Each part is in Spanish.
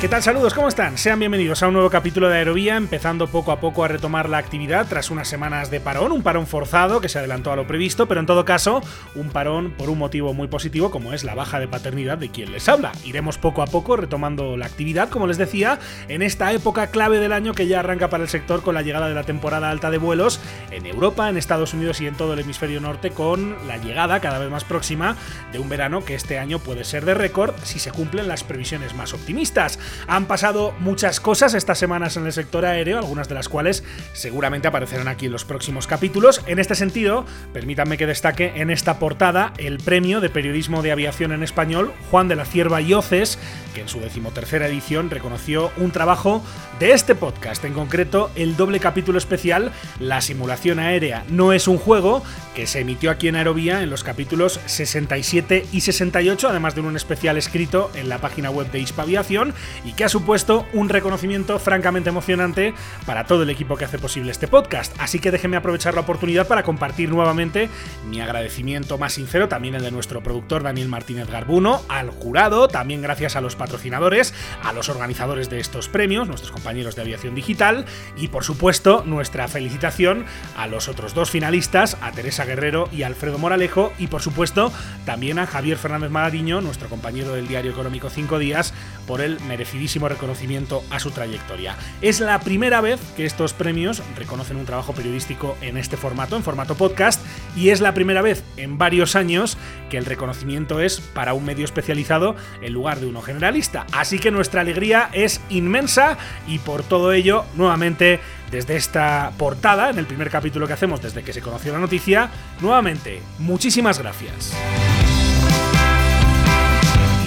¿Qué tal? Saludos, ¿cómo están? Sean bienvenidos a un nuevo capítulo de Aerovía, empezando poco a poco a retomar la actividad tras unas semanas de parón, un parón forzado que se adelantó a lo previsto, pero en todo caso, un parón por un motivo muy positivo como es la baja de paternidad de quien les habla. Iremos poco a poco retomando la actividad, como les decía, en esta época clave del año que ya arranca para el sector con la llegada de la temporada alta de vuelos en Europa, en Estados Unidos y en todo el hemisferio norte, con la llegada cada vez más próxima de un verano que este año puede ser de récord si se cumplen las previsiones más optimistas. Han pasado muchas cosas estas semanas en el sector aéreo, algunas de las cuales seguramente aparecerán aquí en los próximos capítulos. En este sentido, permítanme que destaque en esta portada el premio de periodismo de aviación en español Juan de la Cierva y Oces, que en su decimotercera edición reconoció un trabajo de este podcast, en concreto el doble capítulo especial La simulación aérea no es un juego, que se emitió aquí en Aerovía en los capítulos 67 y 68, además de un especial escrito en la página web de Hispaviación y que ha supuesto un reconocimiento francamente emocionante para todo el equipo que hace posible este podcast. Así que déjenme aprovechar la oportunidad para compartir nuevamente mi agradecimiento más sincero, también el de nuestro productor Daniel Martínez Garbuno, al jurado, también gracias a los patrocinadores, a los organizadores de estos premios, nuestros compañeros de aviación digital y por supuesto nuestra felicitación a los otros dos finalistas, a Teresa Guerrero y Alfredo Moralejo y por supuesto también a Javier Fernández Magariño, nuestro compañero del diario económico 5 días, por el merecidísimo reconocimiento a su trayectoria. Es la primera vez que estos premios reconocen un trabajo periodístico en este formato, en formato podcast, y es la primera vez en varios años que el reconocimiento es para un medio especializado en lugar de uno generalista. Así que nuestra alegría es inmensa y por todo ello, nuevamente, desde esta portada, en el primer capítulo que hacemos desde que se conoció la noticia, nuevamente, muchísimas gracias.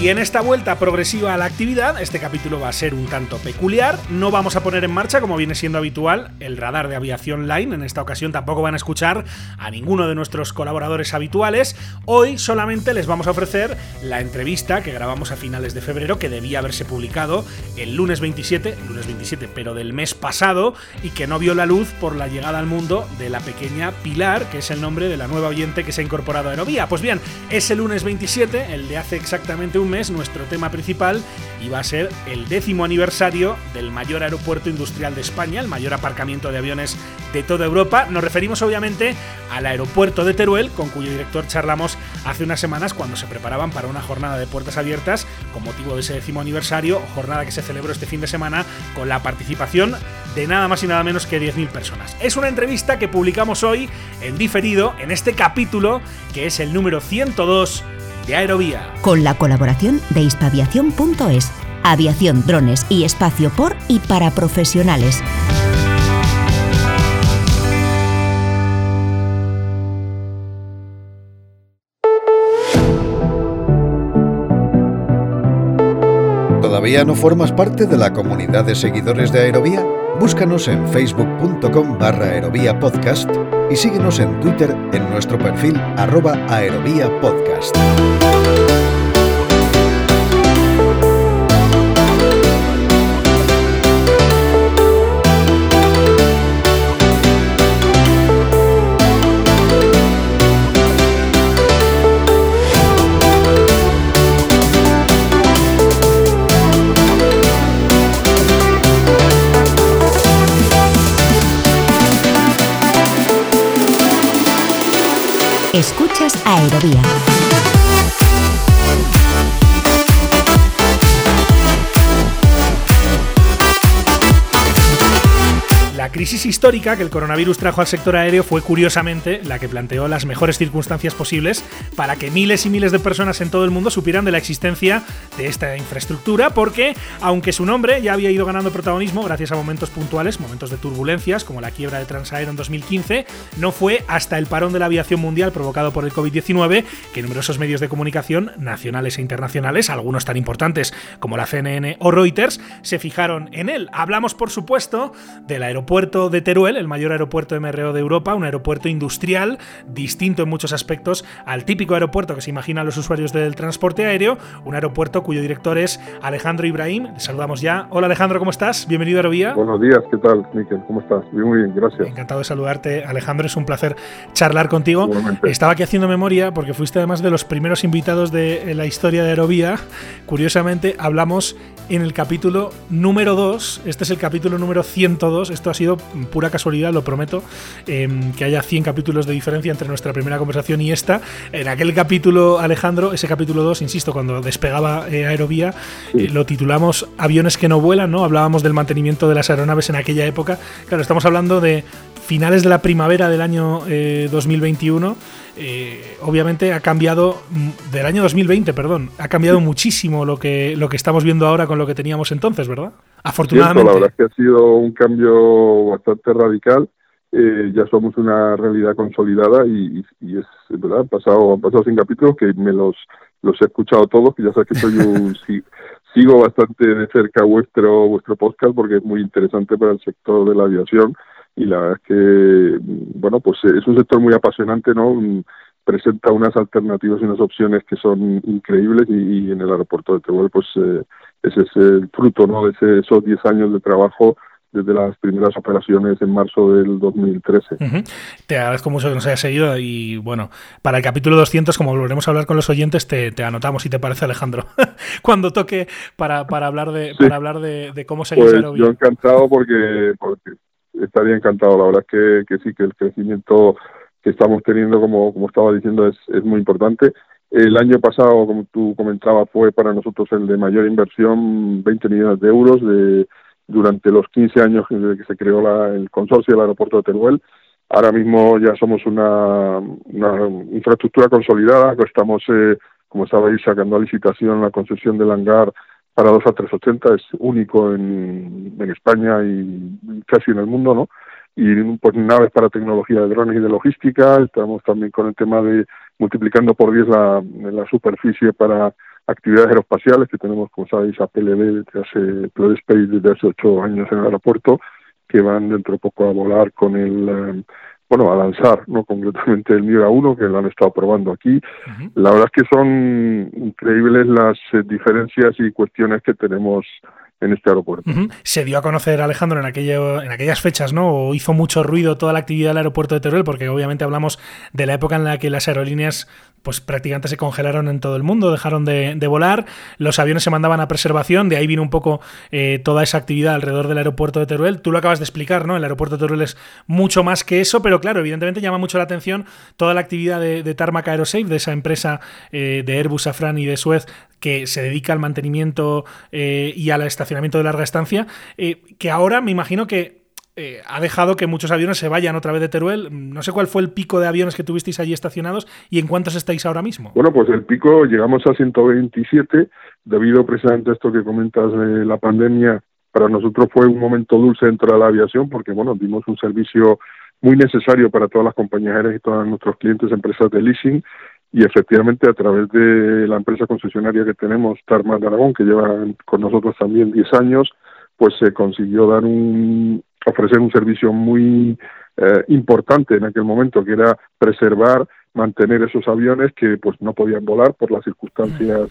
Y en esta vuelta progresiva a la actividad, este capítulo va a ser un tanto peculiar. No vamos a poner en marcha, como viene siendo habitual, el radar de aviación line. En esta ocasión tampoco van a escuchar a ninguno de nuestros colaboradores habituales. Hoy solamente les vamos a ofrecer la entrevista que grabamos a finales de febrero, que debía haberse publicado el lunes 27, el lunes 27, pero del mes pasado, y que no vio la luz por la llegada al mundo de la pequeña Pilar, que es el nombre de la nueva oyente que se ha incorporado a Aerovía. Pues bien, ese lunes 27, el de hace exactamente un mes, nuestro tema principal iba a ser el décimo aniversario del mayor aeropuerto industrial de España, el mayor aparcamiento de aviones de toda Europa. Nos referimos obviamente al aeropuerto de Teruel, con cuyo director charlamos hace unas semanas cuando se preparaban para una jornada de puertas abiertas con motivo de ese décimo aniversario, jornada que se celebró este fin de semana con la participación de nada más y nada menos que 10.000 personas. Es una entrevista que publicamos hoy en diferido en este capítulo que es el número 102 de Aerovía. Con la colaboración de hispaviación.es, aviación, drones y espacio por y para profesionales. ¿Todavía no formas parte de la comunidad de seguidores de Aerovía? Búscanos en facebook.com barra aerovía podcast y síguenos en Twitter en nuestro perfil arroba aerovía podcast. Escuchas Aerovía. Crisis histórica que el coronavirus trajo al sector aéreo fue curiosamente la que planteó las mejores circunstancias posibles para que miles y miles de personas en todo el mundo supieran de la existencia de esta infraestructura, porque aunque su nombre ya había ido ganando protagonismo gracias a momentos puntuales, momentos de turbulencias como la quiebra de Transaero en 2015, no fue hasta el parón de la aviación mundial provocado por el COVID-19 que numerosos medios de comunicación nacionales e internacionales, algunos tan importantes como la CNN o Reuters, se fijaron en él. Hablamos, por supuesto, del aeropuerto aeropuerto de Teruel, el mayor aeropuerto MRO de Europa, un aeropuerto industrial, distinto en muchos aspectos al típico aeropuerto que se imaginan los usuarios del transporte aéreo, un aeropuerto cuyo director es Alejandro Ibrahim. Le saludamos ya. Hola Alejandro, ¿cómo estás? Bienvenido a Aerovía. Buenos días, ¿qué tal, Miquel? ¿Cómo estás? Muy bien, gracias. Encantado de saludarte, Alejandro. Es un placer charlar contigo. Estaba aquí haciendo memoria porque fuiste además de los primeros invitados de la historia de Aerovía. Curiosamente, hablamos en el capítulo número 2. Este es el capítulo número 102. Esto ha sido pura casualidad, lo prometo, em, que haya 100 capítulos de diferencia entre nuestra primera conversación y esta. En aquel capítulo, Alejandro, ese capítulo 2, insisto, cuando despegaba eh, Aerovía, eh, lo titulamos Aviones que no vuelan, ¿no? Hablábamos del mantenimiento de las aeronaves en aquella época. Claro, estamos hablando de finales de la primavera del año 2021. Eh, obviamente ha cambiado mm, del año 2020, perdón, ha cambiado muchísimo lo que lo que estamos viendo ahora con lo que teníamos entonces, ¿verdad? Afortunadamente. la verdad es que ha sido un cambio bastante radical. Eh, ya somos una realidad consolidada y, es verdad, han pasado, han pasado sin capítulos que me los los he escuchado todos, que ya sabes que soy un sigo bastante de cerca vuestro vuestro podcast porque es muy interesante para el sector de la aviación y la verdad es que, bueno, pues es un sector muy apasionante, ¿no? Presenta unas alternativas y unas opciones que son increíbles y, en el aeropuerto de Teruel, pues eh, ese es el fruto, ¿no? De esos 10 años de trabajo desde las primeras operaciones en marzo del 2013. Te agradezco mucho que nos hayas seguido y bueno, para el capítulo 200, como volveremos a hablar con los oyentes, te, anotamos si te parece Alejandro, cuando toque para, para hablar de para hablar de, cómo seguir pues Yo encantado porque, porque estaría encantado. La verdad es que, sí, que el crecimiento que estamos teniendo, como, como estaba diciendo, es, es muy importante. El año pasado, como tú comentabas, fue para nosotros el de mayor inversión, 20 millones de euros de, durante los 15 años desde que se creó la, el consorcio del aeropuerto de Teruel. Ahora mismo ya somos una, una infraestructura consolidada, estamos, eh, como sabéis, sacando a licitación la concesión del hangar para dos A380 es único en, España y casi en el mundo, ¿no? Y pues naves para tecnología de drones y de logística, estamos también con el tema de multiplicando por 10 la, superficie para actividades aeroespaciales, que tenemos, como sabéis, a PLD desde hace, Space desde hace ocho años en el aeropuerto, que van dentro de poco a volar con el, eh, bueno, a lanzar, no concretamente el Miura 1, que lo han estado probando aquí. La verdad es que son increíbles las eh, diferencias y cuestiones que tenemos en este aeropuerto. Se dio a conocer Alejandro en, aquello, en aquellas fechas, ¿no? O hizo mucho ruido toda la actividad del aeropuerto de Teruel, porque obviamente hablamos de la época en la que las aerolíneas pues prácticamente se congelaron en todo el mundo, dejaron de, volar, los aviones se mandaban a preservación, de ahí vino un poco eh, toda esa actividad alrededor del aeropuerto de Teruel. Tú lo acabas de explicar, ¿no? El aeropuerto de Teruel es mucho más que eso, pero claro, evidentemente llama mucho la atención toda la actividad de, de Tarmac Aerosafe, de esa empresa eh, de Airbus, Safran y de Suez que se dedica al mantenimiento eh, y al estacionamiento de larga estancia, que ahora me imagino que eh, ha dejado que muchos aviones se vayan otra vez de Teruel. No sé cuál fue el pico de aviones que tuvisteis allí estacionados y en cuántos estáis ahora mismo. Bueno, pues el pico llegamos a 127 debido precisamente a esto que comentas de la pandemia. Para nosotros fue un momento dulce dentro de la aviación porque, bueno, dimos un servicio muy necesario para todas las compañías aéreas y todos nuestros clientes, empresas de leasing, y efectivamente a través de la empresa concesionaria que tenemos, Tarmac de Aragón, que lleva con nosotros también 10 años, pues se consiguió dar un, ofrecer un servicio muy eh, importante en aquel momento, que era preservar, mantener esos aviones que pues no podían volar por las circunstancias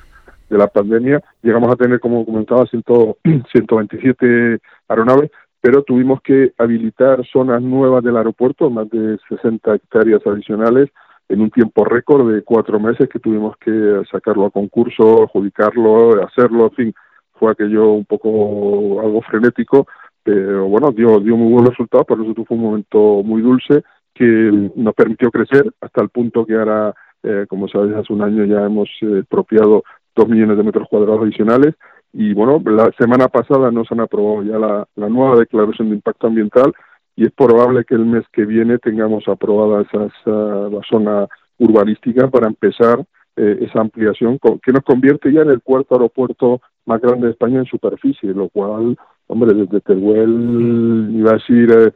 de la pandemia. Llegamos a tener, como comentaba, 127 aeronaves, pero tuvimos que habilitar zonas nuevas del aeropuerto, más de 60 hectáreas adicionales, en un tiempo récord de cuatro meses que tuvimos que sacarlo a concurso, adjudicarlo, hacerlo, en fin, fue aquello un poco algo frenético, pero bueno, dio, dio muy buen resultado, por eso fue un momento muy dulce que nos permitió crecer hasta el punto que ahora, eh, como sabes, hace un año ya hemos eh, expropiado dos millones de metros cuadrados adicionales y bueno, la semana pasada nos han aprobado ya la, la nueva declaración de impacto ambiental y es probable que el mes que viene tengamos aprobada esa, la zona urbanística para empezar eh, esa ampliación que nos convierte ya en el cuarto aeropuerto más grande de España en superficie, lo cual hombre, desde Teruel, iba a decir, eh,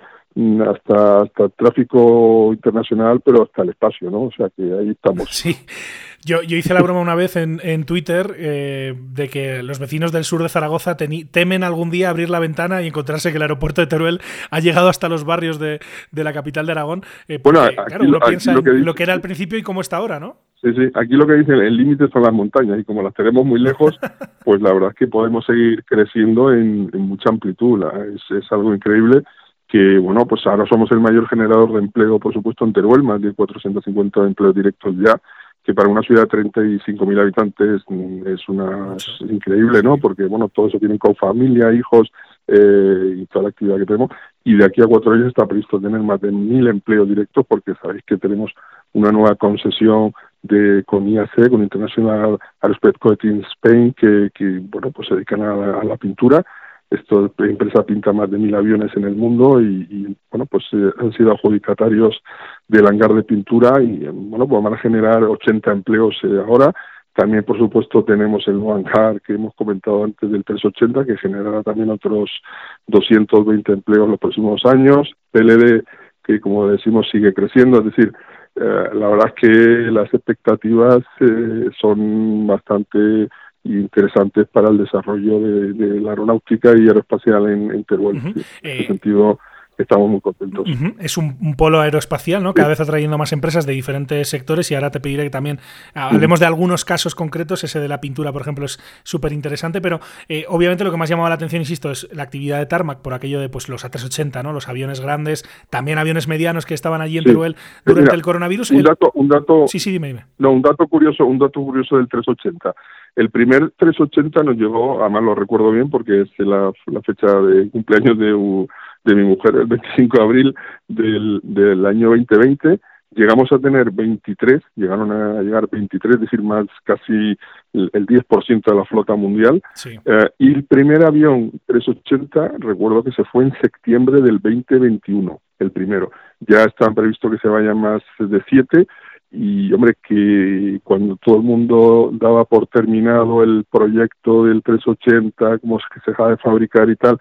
hasta, hasta tráfico internacional, pero hasta el espacio, ¿no? O sea que ahí estamos. Sí. Yo, yo hice la broma una vez en, en Twitter eh, de que los vecinos del sur de Zaragoza temen algún día abrir la ventana y encontrarse que el aeropuerto de Teruel ha llegado hasta los barrios de, de la capital de Aragón. Eh, bueno, claro, uno piensa lo que, en lo que era al principio y cómo está ahora, ¿no? Sí, sí, aquí lo que dicen, el límite son las montañas y como las tenemos muy lejos, pues la verdad es que podemos seguir creciendo en, en mucha amplitud. Es, es algo increíble que bueno, pues ahora somos el mayor generador de empleo, por supuesto, en Teruel, más de 450 empleos directos ya, que para una ciudad de 35.000 habitantes mm, es una increíble, ¿no? Porque bueno, todo eso tienen con familia, hijos eh, y toda la actividad que tenemos. Y de aquí a cuatro años está previsto tener más de mil empleos directos, porque sabéis que tenemos una nueva concesión de con IAC, con International Aerospace Coating Spain, que, que bueno, pues se dedican a la pintura esto, la empresa pinta más de mil aviones en el mundo y, bueno, pues eh, han sido adjudicatarios del hangar de pintura y bueno, pues van a generar 80 empleos eh, ahora. También, por supuesto, tenemos el hangar que hemos comentado antes del 380, que generará también otros 220 empleos los próximos años. PLD, que como decimos, sigue creciendo, es decir, eh, la verdad es que las expectativas son bastante interesantes para el desarrollo de, la aeronáutica y aeroespacial en, Teruel. En ese eh, sentido, estamos muy contentos. Es un, polo aeroespacial, ¿no? Cada vez atrayendo más empresas de diferentes sectores y ahora te pediré que también hablemos de algunos casos concretos. Ese de la pintura, por ejemplo, es súper interesante, pero eh, obviamente lo que más llamado la atención, insisto, es la actividad de Tarmac por aquello de pues los A380, ¿no? Los aviones grandes, también aviones medianos que estaban allí en Teruel durante el coronavirus. Un dato, un dato, sí, sí, dime, dime. No, un dato curioso, un dato curioso del 380. El primer 380 nos llegó, además lo recuerdo bien porque es la, fecha de cumpleaños de, de, mi mujer, el 25 de abril del, del año 2020. Llegamos a tener 23, llegaron a llegar 23, es decir, más casi el, 10% de la flota mundial. Eh, y el primer avión 380, recuerdo que se fue en septiembre del 2021, el primero. Ya están previsto que se vayan más de 7 y hombre que cuando todo el mundo daba por terminado el proyecto del 380 como que se deja de fabricar y tal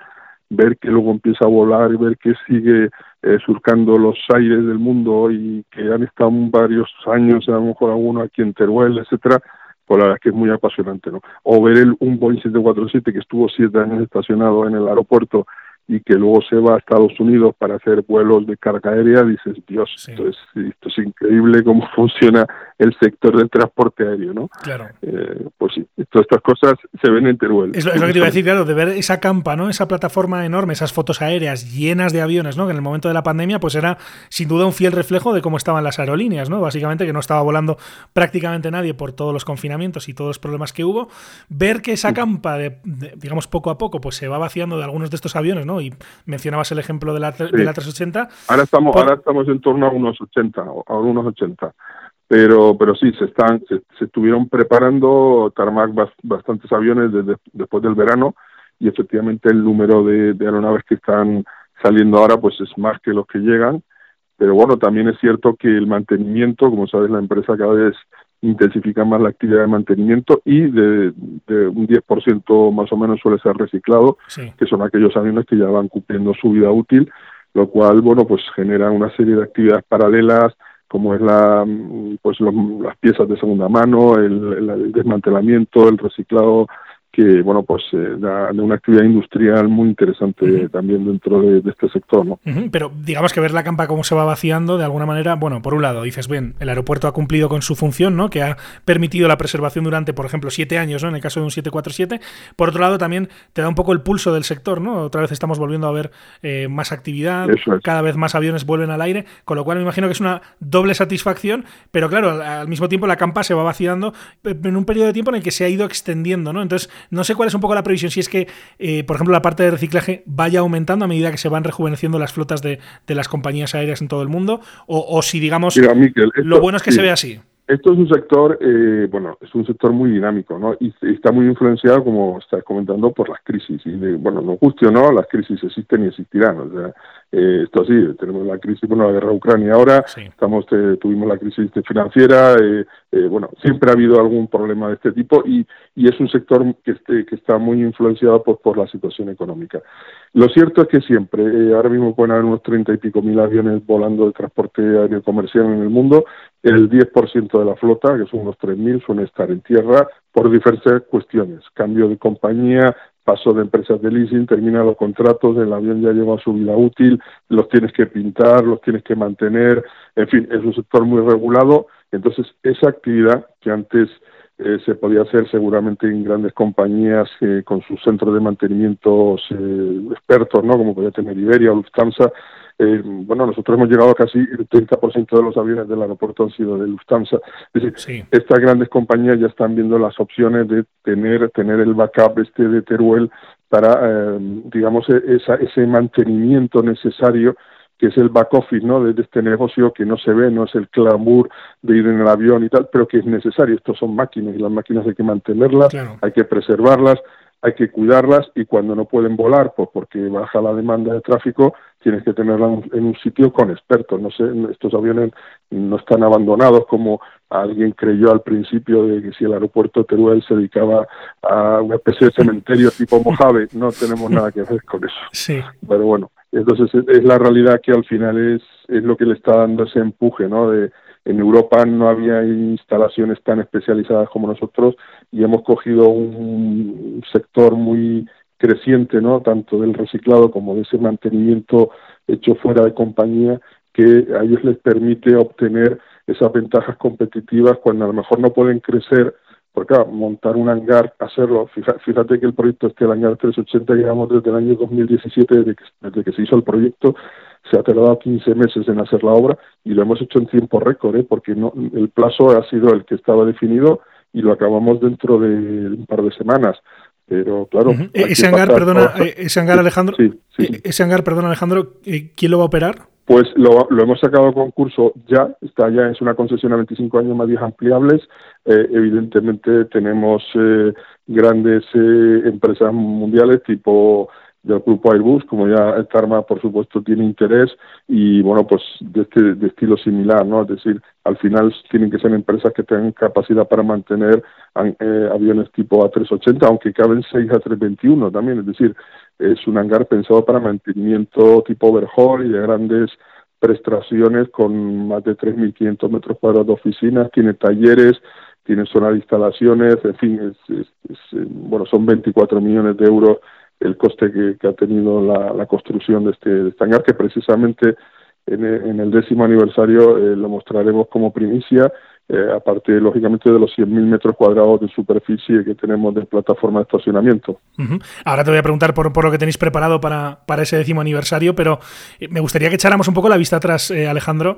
ver que luego empieza a volar y ver que sigue eh, surcando los aires del mundo y que han estado varios años a lo mejor alguno aquí en Teruel etcétera pues la verdad es que es muy apasionante no o ver el un Boeing 747 que estuvo siete años estacionado en el aeropuerto y que luego se va a Estados Unidos para hacer vuelos de carga aérea, dices, Dios, esto, es, esto es increíble cómo funciona el sector del transporte aéreo, ¿no? Claro. Eh, pues sí, todas estas cosas se ven en Teruel. Es lo, que te iba a decir, claro, de ver esa campa, ¿no? Esa plataforma enorme, esas fotos aéreas llenas de aviones, ¿no? Que en el momento de la pandemia, pues era sin duda un fiel reflejo de cómo estaban las aerolíneas, ¿no? Básicamente que no estaba volando prácticamente nadie por todos los confinamientos y todos los problemas que hubo. Ver que esa campa, de, digamos, poco a poco, pues se va vaciando de algunos de estos aviones, ¿no? Y mencionabas el ejemplo de la, de la 380. Ahora estamos, ahora estamos en torno a unos 80, a unos 80. Pero, pero sí, se están, se, estuvieron preparando Tarmac bastantes aviones desde, después del verano y efectivamente el número de, de aeronaves que están saliendo ahora pues es más que los que llegan. Pero bueno, también es cierto que el mantenimiento, como sabes, la empresa cada vez intensifica más la actividad de mantenimiento y de, un 10% más o menos suele ser reciclado, que son aquellos aviones que ya van cumpliendo su vida útil, lo cual, bueno, pues genera una serie de actividades paralelas, como es la pues las piezas de segunda mano, el desmantelamiento, el reciclado que bueno pues eh, da, de una actividad industrial muy interesante también dentro de, este sector no pero digamos que ver la campa cómo se va vaciando de alguna manera bueno por un lado dices bien el aeropuerto ha cumplido con su función no que ha permitido la preservación durante por ejemplo siete años no en el caso de un 747 por otro lado también te da un poco el pulso del sector no otra vez estamos volviendo a ver eh, más actividad cada vez más aviones vuelven al aire con lo cual me imagino que es una doble satisfacción pero claro al mismo tiempo la campa se va vaciando en un periodo de tiempo en el que se ha ido extendiendo no entonces no sé cuál es un poco la previsión, si es que, eh, por ejemplo, la parte de reciclaje vaya aumentando a medida que se van rejuveneciendo las flotas de, las compañías aéreas en todo el mundo, o, si, digamos, lo bueno es que se ve así. Esto es un sector, eh, bueno, es un sector muy dinámico, ¿no? Y está muy influenciado, como estás comentando, por las crisis. Y, bueno, no guste o no, las crisis existen y existirán. O sea, eh, esto sí, tenemos la crisis, bueno, la guerra de Ucrania ahora, estamos, eh, tuvimos la crisis financiera, eh, bueno, siempre ha habido algún problema de este tipo y, y es un sector que, este, que está muy influenciado por, por la situación económica. Lo cierto es que siempre, ahora mismo pueden haber unos treinta y pico mil aviones volando de transporte aéreo comercial en el mundo, el 10% de la flota, que son unos 3.000, suelen estar en tierra por diversas cuestiones, cambio de compañía, paso de empresas de leasing, termina los contratos, el avión ya lleva su vida útil, los tienes que pintar, los tienes que mantener, en fin, es un sector muy regulado, entonces esa actividad que antes eh, se podía hacer seguramente en grandes compañías eh, con sus centros de mantenimiento eh, expertos, ¿no? como podía tener Iberia o Lufthansa, eh, bueno, nosotros hemos llegado a casi el 30% de los aviones del aeropuerto han sido de Lufthansa. Es decir, estas grandes compañías ya están viendo las opciones de tener, tener el backup este de Teruel para, eh, digamos, e-, esa, ese mantenimiento necesario que es el back office ¿no? de, este negocio que no se ve, no es el clamor de ir en el avión y tal, pero que es necesario. Estos son máquinas y las máquinas hay que mantenerlas, hay que preservarlas, hay que cuidarlas y cuando no pueden volar, pues porque baja la demanda de tráfico, tienes que tenerlas en un sitio con expertos. No sé, estos aviones no están abandonados como alguien creyó al principio de que si el aeropuerto de Teruel se dedicaba a una especie de cementerio tipo Mojave, no tenemos nada que ver con eso. Sí. Pero bueno, entonces es la realidad que al final es, es lo que le está dando ese empuje, ¿no? De, en Europa no había instalaciones tan especializadas como nosotros y hemos cogido un sector muy creciente, ¿no? Tanto del reciclado como de ese mantenimiento hecho fuera de compañía que a ellos les permite obtener esas ventajas competitivas cuando a lo mejor no pueden crecer porque montar un hangar, hacerlo, fíjate, que el proyecto este, el hangar 380, llevamos desde el año 2017, desde que, desde que se hizo el proyecto, se ha tardado 15 meses en hacer la obra y lo hemos hecho en tiempo récord, ¿eh? porque no, el plazo ha sido el que estaba definido y lo acabamos dentro de un par de semanas. Pero claro. Ese hangar, perdona, eh, ese hangar, Alejandro. Eh, ese hangar, perdona, Alejandro, ¿quién lo va a operar? Pues lo, lo, hemos sacado a concurso ya, está ya, es una concesión a 25 años más 10 ampliables. Eh, evidentemente tenemos eh, grandes eh, empresas mundiales tipo del grupo Airbus, como ya Tarma por supuesto tiene interés y bueno, pues de, este, de estilo similar, ¿no? Es decir, al final tienen que ser empresas que tengan capacidad para mantener aviones tipo A380, aunque caben 6 A321 también, es decir, es un hangar pensado para mantenimiento tipo overhaul y de grandes prestaciones con más de 3.500 metros cuadrados de oficinas, tiene talleres, tiene zona de instalaciones, en fin, es, eh, bueno, son 24 millones de euros el coste que, ha tenido la, construcción de este, que precisamente en, en el décimo aniversario eh, lo mostraremos como primicia eh, aparte lógicamente de los 100.000 metros cuadrados de superficie que tenemos de plataforma de estacionamiento. Ahora te voy a preguntar por, por, lo que tenéis preparado para, para, ese décimo aniversario, pero eh, me gustaría que echáramos un poco la vista atrás, eh, Alejandro,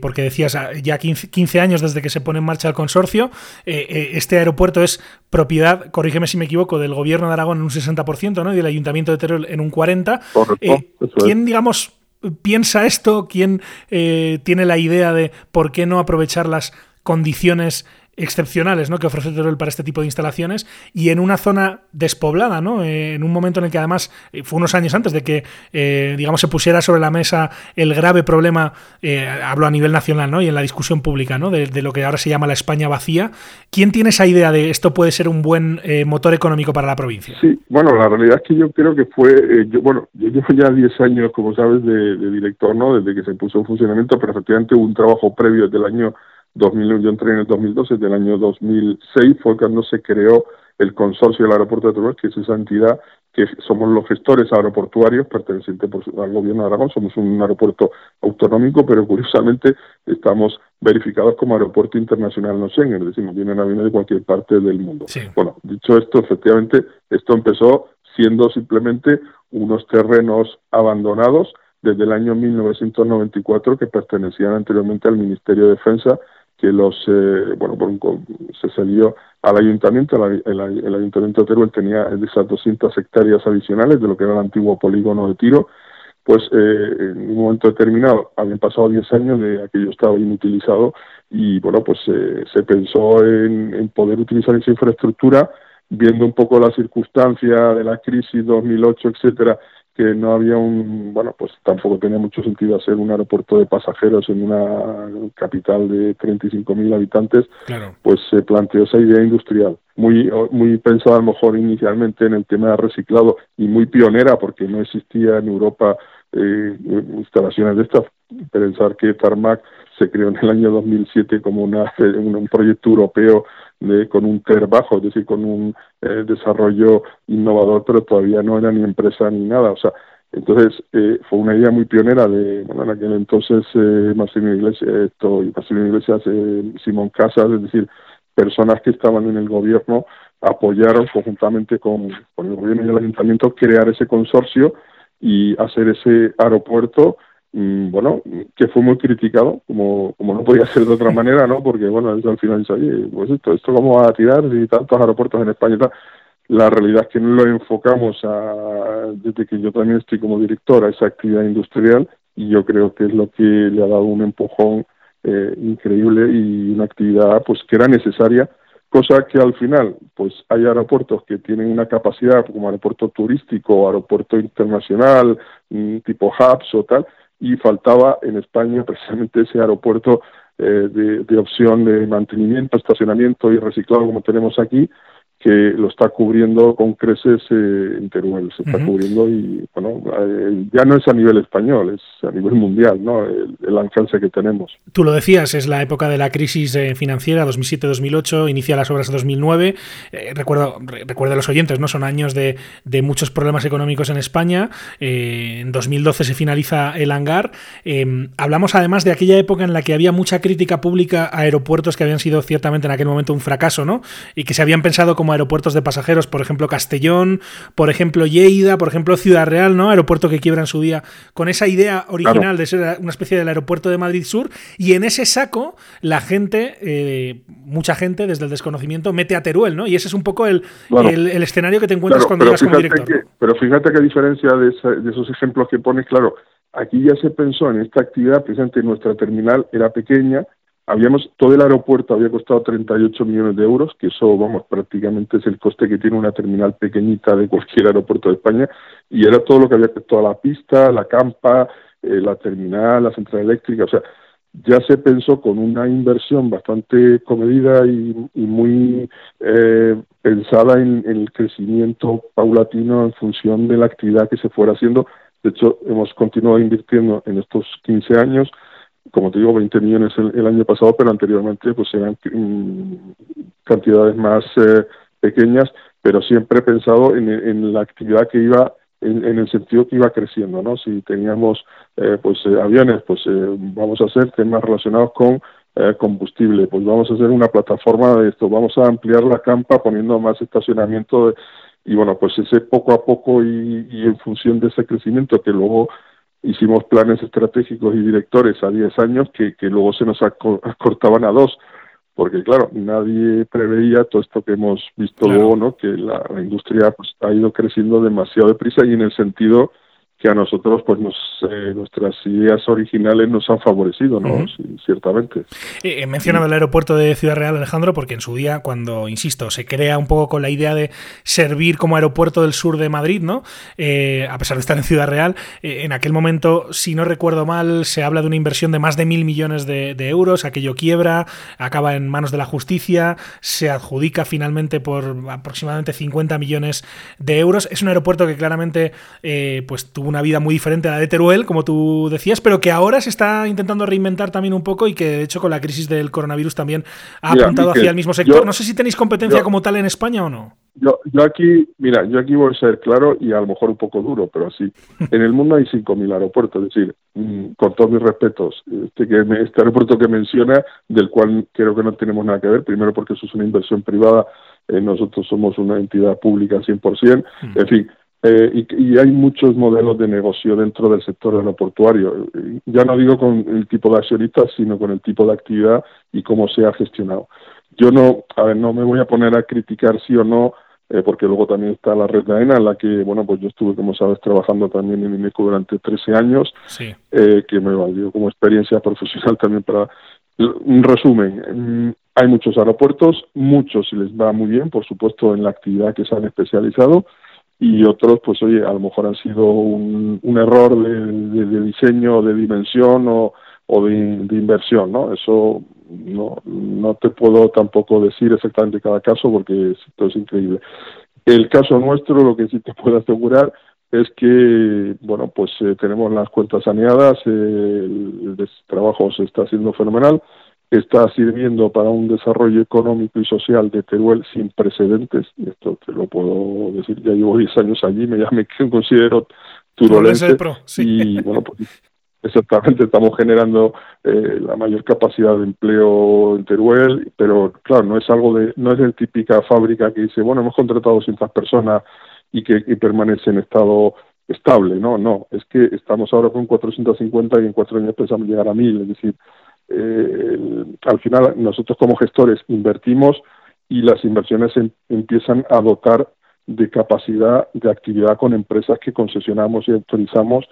porque decías ah, ya 15, años desde que se pone en marcha el consorcio, este aeropuerto es propiedad, corrígeme si me equivoco, del gobierno de Aragón en un 60% ¿no? y del Ayuntamiento de Teruel en un 40%. ¿Quién, digamos, piensa esto? ¿Quién eh, tiene la idea de por qué no aprovechar las condiciones excepcionales ¿no? que ofrece Teruel para este tipo de instalaciones y en una zona despoblada, ¿no? Eh, en un momento en el que además eh, fue unos años antes de que eh, digamos se pusiera sobre la mesa el grave problema, hablo a nivel nacional ¿no? y en la discusión pública ¿no? De, lo que ahora se llama la España vacía. ¿Quién tiene esa idea de esto puede ser un buen motor económico para la provincia? Sí, bueno, la realidad es que yo creo que fue, yo, bueno, yo llevo ya 10 años, como sabes, de, director, ¿no? desde que se puso en funcionamiento, pero efectivamente hubo un trabajo previo desde el año 2000, yo entré en el 2012, del año 2006 fue cuando se creó el consorcio del aeropuerto de Teruel, que es esa entidad que somos los gestores aeroportuarios pertenecientes al gobierno de Aragón, somos un aeropuerto autonómico, pero curiosamente estamos verificados como aeropuerto internacional no Schengen, es decir, nos vienen aviones de cualquier parte del mundo. Bueno, dicho esto, efectivamente, esto empezó siendo simplemente unos terrenos abandonados desde el año 1994 que pertenecían anteriormente al Ministerio de Defensa que los, eh, bueno, se salió al ayuntamiento, el, el, ayuntamiento de Teruel tenía esas 200 hectáreas adicionales de lo que era el antiguo polígono de tiro, pues eh, en un momento determinado habían pasado 10 años de aquello estaba inutilizado y bueno, pues eh, se pensó en, en poder utilizar esa infraestructura viendo un poco la circunstancia de la crisis 2008, etcétera, que no había un, bueno, pues tampoco tenía mucho sentido hacer un aeropuerto de pasajeros en una capital de 35.000 habitantes, pues se planteó esa idea industrial, muy, muy pensada a lo mejor inicialmente en el tema de reciclado y muy pionera porque no existía en Europa eh, instalaciones de estas. Pensar que Tarmac se creó en el año 2007 como una, un proyecto europeo de, con un TER bajo, es decir, con un eh, desarrollo innovador, pero todavía no era ni empresa ni nada. O sea, entonces eh, fue una idea muy pionera de, en aquel entonces eh, Marcelino Iglesias, esto, y Marcelino Iglesias, eh, Simón Casas, es decir, personas que estaban en el gobierno apoyaron conjuntamente con, con el gobierno y el ayuntamiento crear ese consorcio y hacer ese aeropuerto bueno, que fue muy criticado, como, como no podía ser de otra manera, ¿no? Porque, bueno, al final dice, oye, pues esto, esto vamos a tirar y tantos aeropuertos en España y tal. La realidad es que no lo enfocamos a, desde que yo también estoy como director, a esa actividad industrial y yo creo que es lo que le ha dado un empujón eh, increíble y una actividad pues que era necesaria cosa que al final pues hay aeropuertos que tienen una capacidad como aeropuerto turístico aeropuerto internacional mm, tipo hubs o tal y faltaba en España precisamente ese aeropuerto eh, de, de, opción de mantenimiento, estacionamiento y reciclado como tenemos aquí, que lo está cubriendo con creces eh, en Teruel, se está cubriendo y bueno, eh, ya no es a nivel español, es a nivel mundial, ¿no? El, el, alcance que tenemos. Tú lo decías, es la época de la crisis eh, financiera, 2007-2008, inicia las obras en 2009, eh, recuerdo, recuerdo a los oyentes, ¿no? Son años de, de muchos problemas económicos en España, eh, en 2012 se finaliza el hangar, hablamos además de aquella época en la que había mucha crítica pública a aeropuertos que habían sido ciertamente en aquel momento un fracaso, ¿no? Y que se habían pensado como aeropuertos de pasajeros, por ejemplo Castellón, por ejemplo Lleida, por ejemplo Ciudad Real, ¿no? Aeropuerto que quiebra en su día, con esa idea original claro. de ser una especie del aeropuerto de Madrid Sur, y en ese saco la gente, eh, mucha gente desde el desconocimiento mete a Teruel, ¿no? Y ese es un poco el, claro. el, el escenario que te encuentras claro, cuando llegas como director. Que, pero fíjate que a diferencia de, esa, de esos ejemplos que pones, claro, aquí ya se pensó en esta actividad, precisamente nuestra terminal era pequeña, habíamos todo el aeropuerto había costado 38 millones de euros, que eso, vamos, prácticamente es el coste que tiene una terminal pequeñita de cualquier aeropuerto de España, y era todo lo que había toda la pista, la campa, eh, la terminal, la central eléctrica, o sea, ya se pensó con una inversión bastante comedida y, muy eh, pensada en, en el crecimiento paulatino en función de la actividad que se fuera haciendo. De hecho, hemos continuado invirtiendo en estos 15 años como te digo, 20 millones el, el año pasado, pero anteriormente pues eran mm, cantidades más eh, pequeñas, pero siempre he pensado en, en la actividad que iba en, en, el sentido que iba creciendo, ¿no? Si teníamos eh, pues eh, aviones, pues eh, vamos a hacer temas relacionados con eh, combustible, pues vamos a hacer una plataforma de esto, vamos a ampliar la campa poniendo más estacionamiento de, y bueno, pues ese poco a poco y, y en función de ese crecimiento que luego hicimos planes estratégicos y directores a 10 años que, que luego se nos acortaban a dos, porque claro, nadie preveía todo esto que hemos visto claro. luego, ¿no? que la, la industria pues, ha ido creciendo demasiado deprisa y en el sentido que a nosotros pues nos, eh, nuestras ideas originales nos han favorecido, ¿no? Uh -huh. sí, ciertamente. Eh, he mencionado el aeropuerto de Ciudad Real, Alejandro, porque en su día, cuando, insisto, se crea un poco con la idea de servir como aeropuerto del sur de Madrid, ¿no? Eh, a pesar de estar en Ciudad Real, eh, en aquel momento, si no recuerdo mal, se habla de una inversión de más de mil millones de, de, euros, aquello quiebra, acaba en manos de la justicia, se adjudica finalmente por aproximadamente 50 millones de euros. Es un aeropuerto que claramente pues tuvo una vida muy diferente a la de Teruel, como tú decías, pero que ahora se está intentando reinventar también un poco y que de hecho con la crisis del coronavirus también ha mira, apuntado hacia el mismo sector. Yo, no sé si tenéis competencia yo, como tal en España o no. Yo, yo aquí, mira, yo aquí voy a ser claro y a lo mejor un poco duro, pero así. En el mundo hay 5.000 aeropuertos, es decir, mmm, con todos mis respetos, este, que me, este aeropuerto que menciona, del cual creo que no tenemos nada que ver, primero porque eso es una inversión privada, eh, nosotros somos una entidad pública 100%, mm. en fin, eh, y, y, hay muchos modelos de negocio dentro del sector aeroportuario. Ya no digo con el tipo de accionistas, sino con el tipo de actividad y cómo se ha gestionado. Yo no, a ver, no me voy a poner a criticar sí o no, eh, porque luego también está la red de AENA, en la que, bueno, pues yo estuve, como sabes, trabajando también en INECO durante 13 años, sí. eh, que me valió como experiencia profesional también para... Un resumen, mm, hay muchos aeropuertos, muchos les va muy bien, por supuesto, en la actividad que se han especializado, y otros, pues oye, a lo mejor han sido un, error de, de, diseño, de dimensión o, o de, inversión, ¿no? Eso no, no te puedo tampoco decir exactamente cada caso porque esto es increíble. El caso nuestro, lo que sí te puedo asegurar es que, bueno, pues eh, tenemos las cuentas saneadas, el, el, trabajo se está haciendo fenomenal, está sirviendo para un desarrollo económico y social de Teruel sin precedentes, y esto te lo puedo decir, ya llevo 10 años allí, me, ya me considero turolense, y bueno, pues exactamente estamos generando eh, la mayor capacidad de empleo en Teruel, pero claro, no es algo de, no es la típica fábrica que dice, bueno, hemos contratado 200 personas y que permanece en estado estable, no, no, es que estamos ahora con 450 y en cuatro años pensamos llegar a 1000, es decir, eh, al final nosotros como gestores invertimos y las inversiones em, empiezan a dotar de capacidad de actividad con empresas que concesionamos y autorizamos,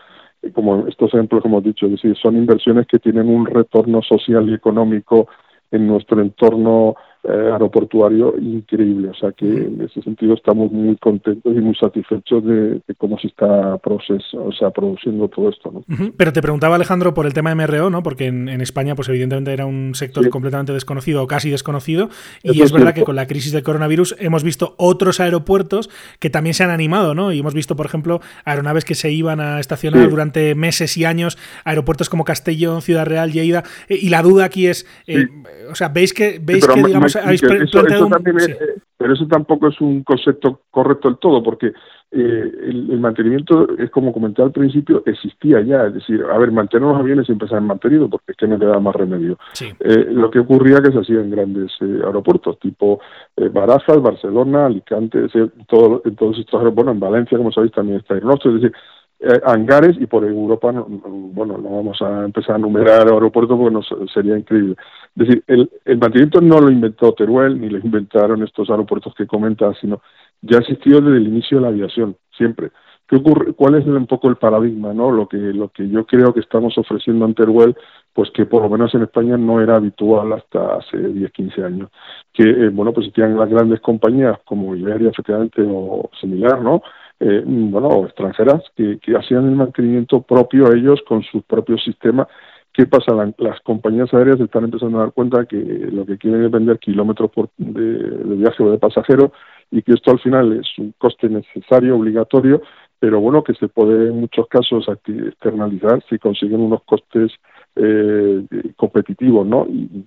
eh, como estos ejemplos que hemos dicho, es decir, son inversiones que tienen un retorno social y económico en nuestro entorno eh, aeroportuario increíble. O sea que en ese sentido estamos muy contentos y muy satisfechos de, cómo se está proceso, o sea, produciendo todo esto. ¿no? Pero te preguntaba Alejandro por el tema MRO, ¿no? Porque en, España, pues evidentemente era un sector completamente desconocido o casi desconocido. Y es, verdad que con la crisis del coronavirus hemos visto otros aeropuertos que también se han animado, ¿no? Y hemos visto, por ejemplo, aeronaves que se iban a estacionar durante meses y años, aeropuertos como Castellón, Ciudad Real, Lleida. Eh, y la duda aquí es, eh, o sea, veis que, veis que digamos, pero eso tampoco es un concepto correcto del todo, porque eh, el, mantenimiento, es como comenté al principio, existía ya. Es decir, a ver, mantener los aviones siempre se han mantenido porque es que no le da más remedio. Eh, lo que ocurría que se hacía en grandes eh, aeropuertos, tipo Barajas, Barcelona, Alicante, todo, en todos estos aeropuertos, bueno, en Valencia, como sabéis, también está el nuestro. Es decir, eh, hangares y por Europa, no, bueno, no vamos a empezar a numerar aeropuertos porque no, sería increíble. Es decir, el, mantenimiento no lo inventó Teruel ni lo inventaron estos aeropuertos que comentas, sino ya existió desde el inicio de la aviación, siempre. ¿Qué ocurre? ¿Cuál es un poco el paradigma, no? Lo que, lo que yo creo que estamos ofreciendo en Teruel, pues que por lo menos en España no era habitual hasta hace 10, 15 años. Que, eh, bueno, pues existían las grandes compañías como Iberia, efectivamente, o similar, ¿no? eh, bueno, extranjeras que, que, hacían el mantenimiento propio ellos con sus propios sistemas. ¿Qué pasa? las compañías aéreas están empezando a dar cuenta que lo que quieren es vender kilómetros por, de, de viaje o de pasajero y que esto al final es un coste necesario, obligatorio, pero bueno, que se puede en muchos casos externalizar si consiguen unos costes eh, competitivos, ¿no? Y,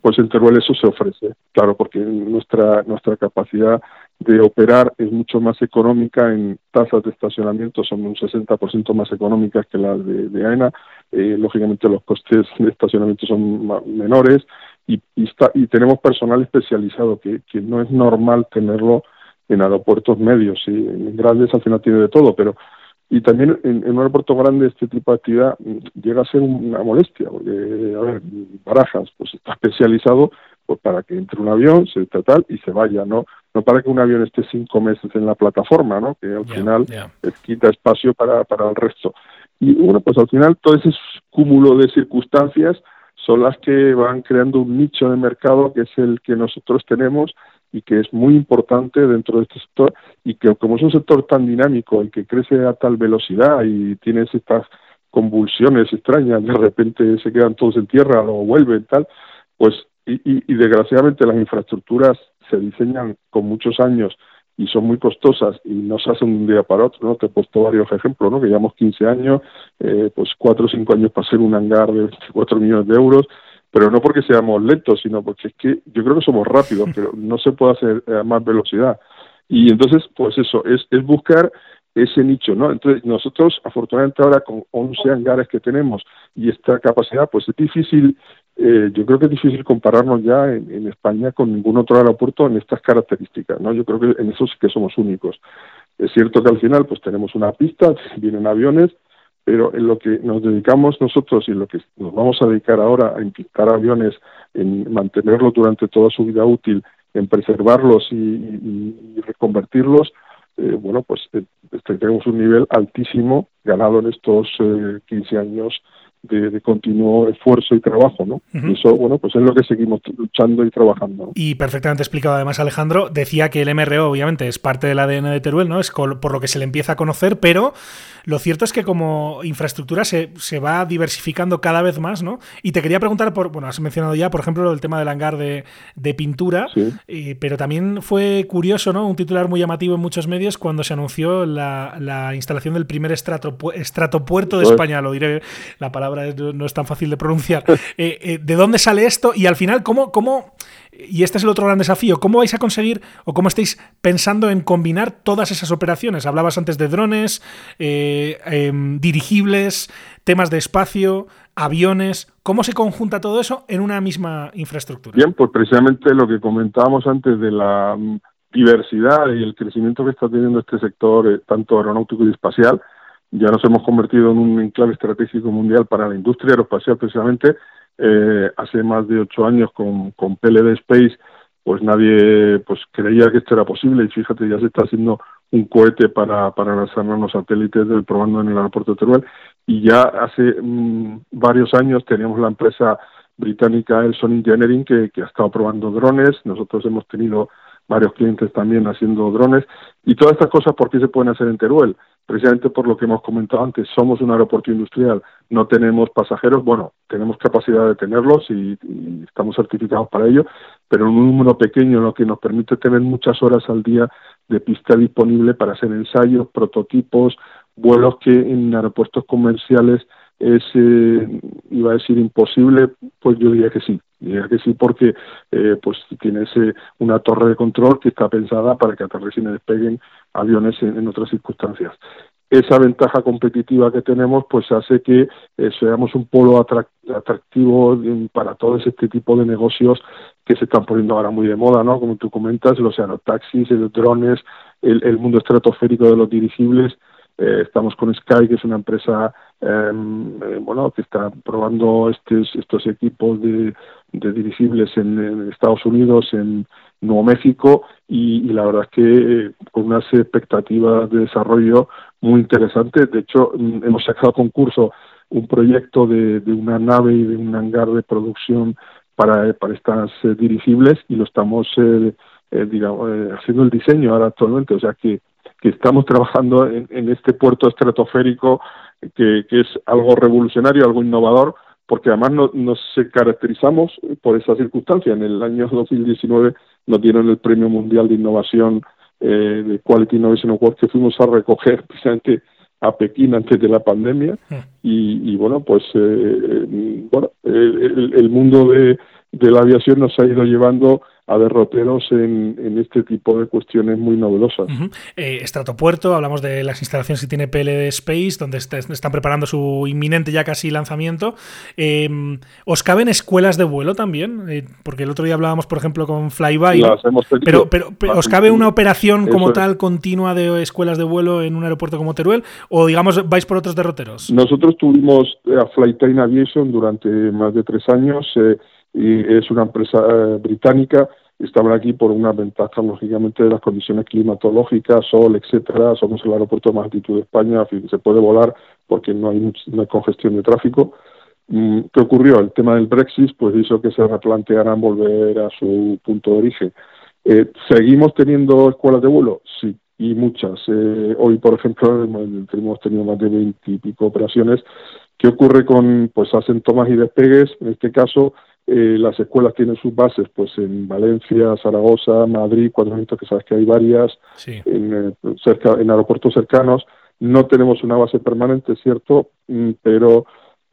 Pues en Teruel eso se ofrece, claro, porque nuestra nuestra capacidad de operar es mucho más económica en tasas de estacionamiento, son un 60% más económicas que las de, AENA, eh, lógicamente los costes de estacionamiento son menores y, y, y tenemos personal especializado que, que no es normal tenerlo en aeropuertos medios y en grandes al final tiene de todo, pero y también en, un aeropuerto grande este tipo de actividad mm, llega a ser una molestia, porque, a ver, Barajas pues está especializado pues para que entre un avión, se tal y se vaya, ¿no? No para que un avión esté cinco meses en la plataforma, ¿no? Que al final quita espacio para, para el resto. Y bueno, pues al final todo ese cúmulo de circunstancias son las que van creando un nicho de mercado que es el que nosotros tenemos y que es muy importante dentro de este sector y que como es un sector tan dinámico y que crece a tal velocidad y tienes estas convulsiones extrañas, de repente se quedan todos en tierra, o vuelven, tal, pues y, y, desgraciadamente las infraestructuras se diseñan con muchos años y son muy costosas y no se hacen un día para otro, ¿no? Te he puesto varios ejemplos, ¿no? Que llevamos 15 años, eh, pues 4 o 5 años para hacer un hangar de 24 millones de euros, pero no porque seamos lentos, sino porque es que yo creo que somos rápidos, pero no se puede hacer a más velocidad. Y entonces, pues eso, es, es buscar ese nicho, ¿no? Entonces, nosotros, afortunadamente ahora con 11 hangares que tenemos y esta capacidad, pues es difícil, eh, yo creo que es difícil compararnos ya en, en, España con ningún otro aeropuerto en estas características, ¿no? Yo creo que en eso sí que somos únicos. Es cierto que al final, pues tenemos una pista, vienen aviones, pero en lo que nos dedicamos nosotros y en lo que nos vamos a dedicar ahora a impactar aviones, en mantenerlos durante toda su vida útil, en preservarlos y, reconvertirlos, eh, bueno, pues eh, tenemos un nivel altísimo ganado en estos eh, 15 años de, continuo esfuerzo y trabajo, ¿no? Eso, bueno, pues es lo que seguimos luchando y trabajando. Y perfectamente explicado además Alejandro, decía que el MRO obviamente es parte del ADN de Teruel, ¿no? Es por lo que se le empieza a conocer, pero lo cierto es que como infraestructura se, se va diversificando cada vez más, ¿no? Y te quería preguntar por, bueno, has mencionado ya, por ejemplo, el tema del hangar de, de pintura, eh, pero también fue curioso, ¿no? Un titular muy llamativo en muchos medios cuando se anunció la, la instalación del primer estrato, estratopuerto de España, lo diré, la palabra no es tan fácil de pronunciar. Eh, eh, ¿De dónde sale esto? Y al final, ¿cómo, ¿cómo, y este es el otro gran desafío, cómo vais a conseguir o cómo estáis pensando en combinar todas esas operaciones? Hablabas antes de drones, eh, em, dirigibles, temas de espacio, aviones. ¿Cómo se conjunta todo eso en una misma infraestructura? Bien, pues precisamente lo que comentábamos antes de la mm, diversidad y el crecimiento que está teniendo este sector, tanto aeronáutico y espacial, ya nos hemos convertido en un enclave estratégico mundial para la industria aeroespacial precisamente. Eh, hace más de ocho años con, con PLD Space, pues nadie pues creía que esto era posible y fíjate, ya se está haciendo un cohete para, para lanzarnos los satélites probando en el aeropuerto de Teruel y ya hace mm, varios años teníamos la empresa británica Elson Engineering que, que ha estado probando drones, nosotros hemos tenido varios clientes también haciendo drones y todas estas cosas, ¿por qué se pueden hacer en Teruel? Precisamente por lo que hemos comentado antes, somos un aeropuerto industrial, no tenemos pasajeros, bueno, tenemos capacidad de tenerlos y, estamos certificados para ello, pero un número pequeño, lo que nos permite tener muchas horas al día de pista disponible para hacer ensayos, prototipos, vuelos que en aeropuertos comerciales es, eh, iba a decir, imposible, pues yo diría que sí. Diría que sí porque eh, pues tienes una torre de control que está pensada para que aterricen y despeguen aviones en, otras circunstancias. Esa ventaja competitiva que tenemos pues hace que eh, seamos un polo atractivo para todos este tipo de negocios que se están poniendo ahora muy de moda, ¿no? Como tú comentas, los aerotaxis, los drones, el mundo estratosférico de los dirigibles, eh, estamos con Sky, que es una empresa em, eh, bueno que está probando estos, estos equipos de, de dirigibles en, Estados Unidos, en Nuevo México, y, la verdad es que eh, con unas expectativas de desarrollo muy interesantes. De hecho, mm, hemos sacado concurso un proyecto de, de una nave y de un hangar de producción para, para estas dirigibles y lo estamos digamos, haciendo el diseño ahora actualmente. O sea que que estamos trabajando en, este puerto estratosférico que, es algo revolucionario, algo innovador, porque además nos caracterizamos por esa circunstancia. En el año 2019 nos dieron el Premio Mundial de Innovación eh, de Quality Innovation Award que fuimos a recoger precisamente a Pekín antes de la pandemia mm. y, bueno pues eh, bueno el, mundo de, de la aviación nos ha ido llevando a derroteros en, en, este tipo de cuestiones muy novedosas. Eh, Estratopuerto, hablamos de las instalaciones que tiene PLD Space, donde están preparando su inminente ya casi lanzamiento. Eh, ¿Os caben escuelas de vuelo también? Eh, porque el otro día hablábamos, por ejemplo, con Flyby. pero, pero, ¿os cabe una operación como tal continua de escuelas de vuelo en un aeropuerto como Teruel? ¿O, digamos, vais por otros derroteros? Nosotros tuvimos a Flytime Aviation durante más de tres años y es una empresa eh, británica estaban aquí por una ventaja, lógicamente, de las condiciones climatológicas, sol, etcétera. Somos el aeropuerto de más altitud de España, se puede volar porque no hay, congestión de tráfico. Mm, ¿Qué ocurrió? El tema del Brexit pues hizo que se replantearan volver a su punto de origen. Eh, ¿Seguimos teniendo escuelas de vuelo? Sí, y muchas. Eh, hoy, por ejemplo, hemos tenido más de veintipico operaciones. ¿Qué ocurre con, pues hacen tomas y despegues? En este caso, eh, las escuelas tienen sus bases pues en Valencia, Zaragoza, Madrid, cuando que sabes que hay varias, en, eh, cerca, en aeropuertos cercanos. No tenemos una base permanente, cierto, mm, pero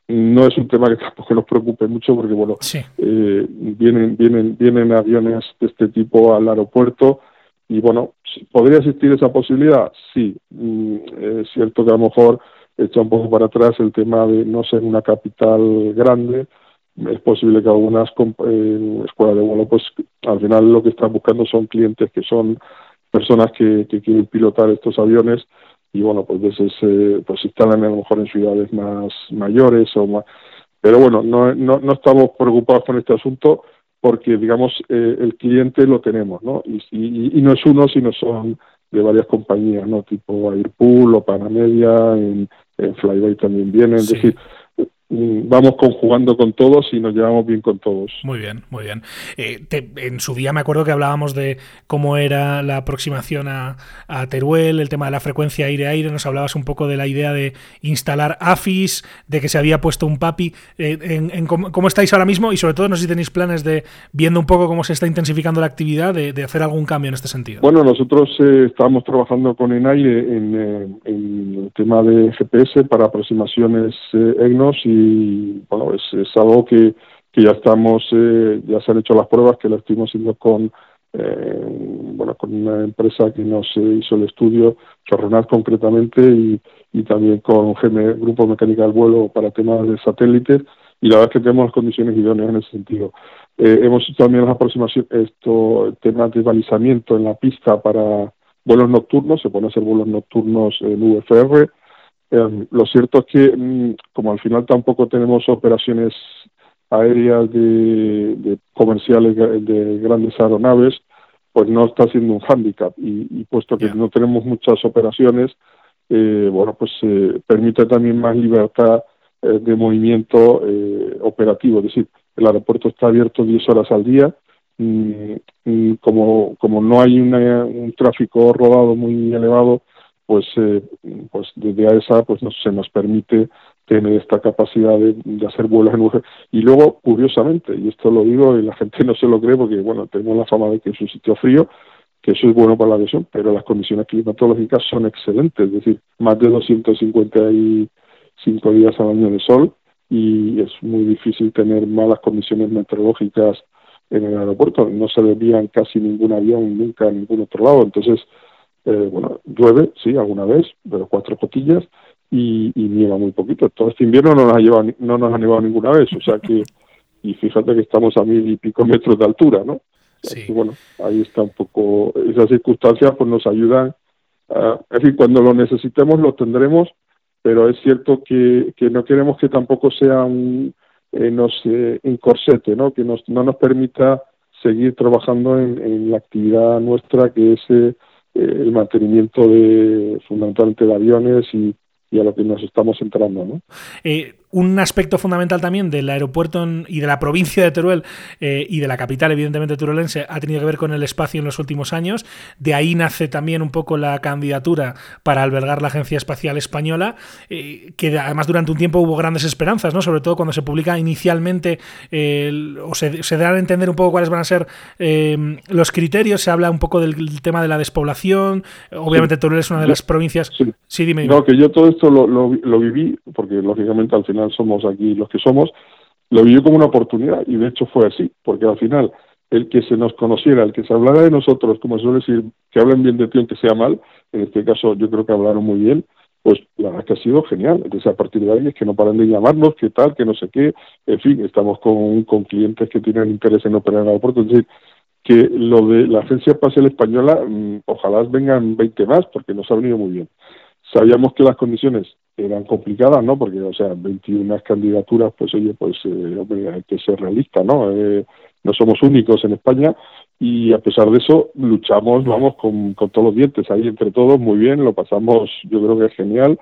no es un tema que tampoco nos preocupe mucho porque bueno eh, vienen vienen vienen aviones de este tipo al aeropuerto y bueno podría existir esa posibilidad sí. Mm, es cierto que a lo mejor echa un poco para atrás el tema de no ser una capital grande es posible que algunas eh, escuelas de vuelo, pues al final lo que están buscando son clientes que son personas que, que quieren pilotar estos aviones y bueno, pues veces eh, pues se instalan a lo mejor en ciudades más mayores o más... Pero bueno, no, no, no estamos preocupados con este asunto porque, digamos, eh, el cliente lo tenemos, ¿no? Y, y, y, no es uno, sino son de varias compañías, ¿no? Tipo Airpool o Panamedia, en, en Flyby también vienen. Es decir, vamos conjugando con todos y nos llevamos bien con todos. Muy bien, muy bien. Eh, en su día me acuerdo que hablábamos de cómo era la aproximación a, Teruel, el tema de la frecuencia aire-aire, nos hablabas un poco de la idea de instalar AFIS, de que se había puesto un PAPI. Eh, en, cómo, estáis ahora mismo? Y sobre todo, no sé si tenéis planes de, viendo un poco cómo se está intensificando la actividad, de, hacer algún cambio en este sentido. Bueno, nosotros eh, estamos trabajando con ENAI en, en, el tema de GPS para aproximaciones EGNOS y bueno, es, es algo que, ya estamos, eh, ya se han hecho las pruebas, que lo estuvimos haciendo con, eh, bueno, con una empresa que nos eh, hizo el estudio, Chorronat concretamente, y, y también con GM, Grupo Mecánica del Vuelo para temas de satélites, y la verdad es que tenemos las condiciones idóneas en ese sentido. hemos hecho también las aproximaciones, esto, temas de balizamiento en la pista para vuelos nocturnos, se pueden hacer vuelos nocturnos en VFR, Em, lo cierto es que, mm, como al final tampoco tenemos operaciones aéreas de, comerciales de grandes aeronaves, pues no está siendo un hándicap. Y, puesto que no tenemos muchas operaciones, eh, bueno, pues eh, permite también más libertad eh, de movimiento eh, operativo. Es decir, el aeropuerto está abierto 10 horas al día. Mm, y como, como no hay un tráfico rodado muy elevado, pues, eh, pues desde AESA pues se nos permite tener esta capacidad de, hacer vuelos en UG. Y luego, curiosamente, y esto lo digo y la gente no se lo cree porque, bueno, tenemos la fama de que es un sitio frío, que eso es bueno para la aviación, pero las condiciones climatológicas son excelentes, es decir, más de 255 días al año de sol y es muy difícil tener malas condiciones meteorológicas en el aeropuerto. No se desvían casi ningún avión nunca a ningún otro lado. Entonces, eh, bueno, llueve, sí, alguna vez, pero cuatro cotillas y, nieva muy poquito. Todo este invierno no nos ha llevado, no nos ha nevado ninguna vez, o sea que, y fíjate que estamos a mil y pico metros de altura, ¿no? Sí. bueno, ahí está un poco, esas circunstancias pues nos ayudan, a, en fin, cuando lo necesitemos lo tendremos, pero es cierto que, que no queremos que tampoco sea un, eh, nos eh, encorsete, ¿no? Que nos, no nos permita seguir trabajando en, en la actividad nuestra que es eh, el mantenimiento de fundamentalmente de aviones y, y a lo que nos estamos entrando. ¿no? Eh, un aspecto fundamental también del aeropuerto y de la provincia de Teruel eh, y de la capital, evidentemente turulense, ha tenido que ver con el espacio en los últimos años. De ahí nace también un poco la candidatura para albergar la Agencia Espacial Española, eh, que además durante un tiempo hubo grandes esperanzas, ¿no? sobre todo cuando se publica inicialmente o se, se dan a entender un poco cuáles van a ser eh, los criterios, se habla un poco del, tema de la despoblación. Obviamente Teruel es una de las provincias. Sí, dime, No, que yo todo esto lo, lo viví, porque lógicamente al final somos aquí los que somos, lo vivió como una oportunidad y de hecho fue así, porque al final el que se nos conociera, el que se hablara de nosotros, como se suele decir, que hablen bien de ti aunque sea mal, en este caso yo creo que hablaron muy bien, pues la verdad que ha sido genial. Entonces a partir de ahí es que no paran de llamarnos, qué tal, que no sé qué, en fin, estamos con, con clientes que tienen interés en operar en el aeropuerto, es decir, que lo de la Agencia Espacial Española, mm, ojalá vengan 20 más, porque nos ha venido muy bien. Sabíamos que las condiciones eran complicadas, ¿no? Porque, o sea, 21 candidaturas, pues oye, pues eh, hombre, hay que ser realista, ¿no? Eh, no somos únicos en España y a pesar de eso luchamos, vamos, con, con todos los dientes ahí entre todos, muy bien, lo pasamos, yo creo que es genial.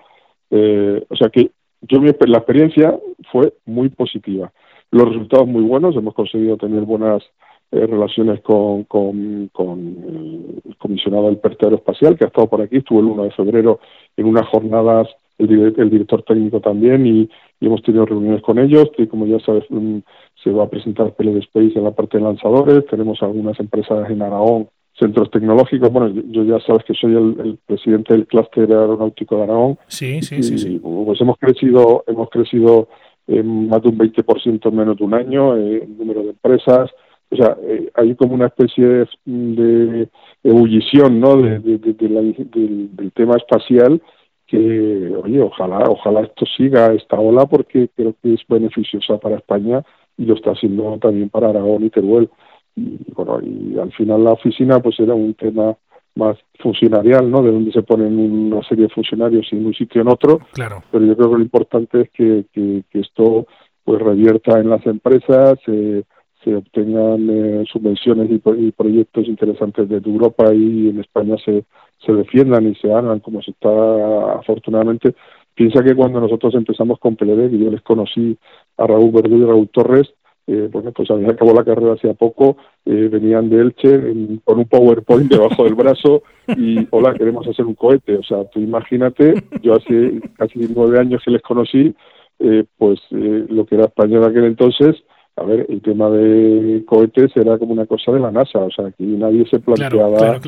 Eh, o sea que yo la experiencia fue muy positiva. Los resultados muy buenos, hemos conseguido tener buenas eh, relaciones con, con, con, el comisionado del Pertero Espacial, que ha estado por aquí, estuvo el 1 de febrero en unas jornadas, el, el director técnico también, y, hemos tenido reuniones con ellos, y como ya sabes, mm, se va a presentar PLD Space en la parte de lanzadores, tenemos algunas empresas en Aragón, centros tecnológicos, bueno, yo ya sabes que soy el, presidente del clúster aeronáutico de Aragón. Sí, sí, sí, sí. Pues hemos crecido, hemos crecido en más de un 20% en menos de un año en el número de empresas, o sea, eh, hay como una especie de, de ebullición, ¿no? De, del, tema espacial que, oye, ojalá, ojalá esto siga esta ola porque creo que es beneficiosa para España y lo está haciendo también para Aragón y Teruel. Y bueno, y al final la oficina pues era un tema más funcionarial, ¿no? De donde se ponen una serie de funcionarios en un sitio en otro. Claro. Pero yo creo que lo importante es que, que, que esto pues revierta en las empresas, eh, se obtengan eh, subvenciones y, proyectos interesantes desde Europa y en España se, se defiendan y se hagan como se está afortunadamente Piensa que cuando nosotros empezamos con PLD, y yo les conocí a Raúl Verdugo y Raúl Torres, eh, bueno, pues había acabó la carrera hace poco, eh, venían de Elche con un PowerPoint debajo del brazo y, hola, queremos hacer un cohete. O sea, tú imagínate, yo hace casi nueve años que les conocí, eh, pues eh, lo que era España en aquel entonces, a ver, el tema de cohetes era como una cosa de la NASA, o sea, aquí nadie se planteaba...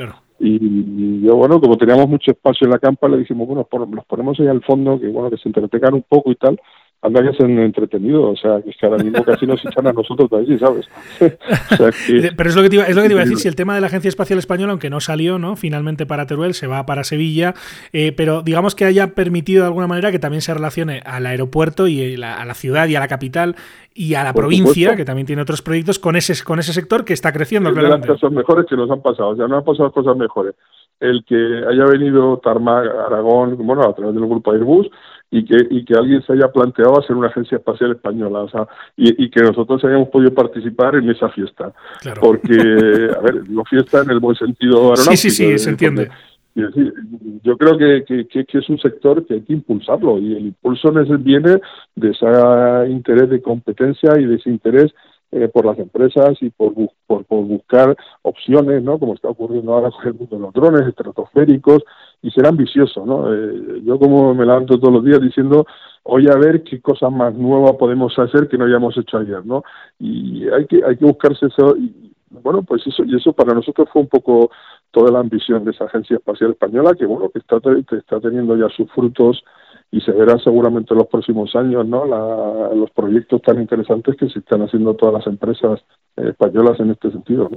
Y, yo, bueno, como teníamos mucho espacio en la campa, le dijimos, bueno, los ponemos ahí al fondo, que bueno, que se entretengan un poco y tal, anda que se han entretenido, o sea, que es que ahora mismo casi nos echan a nosotros de allí, ¿sabes? Pero es lo que te iba, es lo que te iba a decir, si el tema de la Agencia Espacial Española, aunque no salió, ¿no? Finalmente para Teruel, se va para Sevilla, eh, pero digamos que haya permitido de alguna manera que también se relacione al aeropuerto y a la ciudad y a la capital y a la provincia, que también tiene otros proyectos, con ese, con ese sector que está creciendo, claro. Las cosas mejores que nos han pasado, o sea, no han pasado cosas mejores. El que haya venido Tarmac, Aragón, bueno, a través del grupo Airbus, y que, y que alguien se haya planteado hacer una agencia espacial española, o sea, y, que nosotros hayamos podido participar en esa fiesta. Porque, a ver, digo fiesta en el buen sentido aeronáutico. Sí, sí, sí, se entiende. yo creo que, que, que, es un sector que hay que impulsarlo y el impulso viene de ese interés de competencia y de ese interés eh, por las empresas y por, por, buscar opciones, ¿no? Como está ocurriendo ahora con el mundo de los drones estratosféricos y ser ambicioso, ¿no? Eh, yo como me levanto todos los días diciendo, hoy a ver qué cosas más nuevas podemos hacer que no hayamos hecho ayer, ¿no? Y hay que, hay que buscarse eso y, bueno, pues eso, y eso para nosotros fue un poco toda la ambición de esa Agencia Espacial Española, que bueno, que está, está teniendo ya sus frutos y se verá seguramente en los próximos años no los proyectos tan interesantes que se están haciendo todas las empresas eh, españolas en este sentido.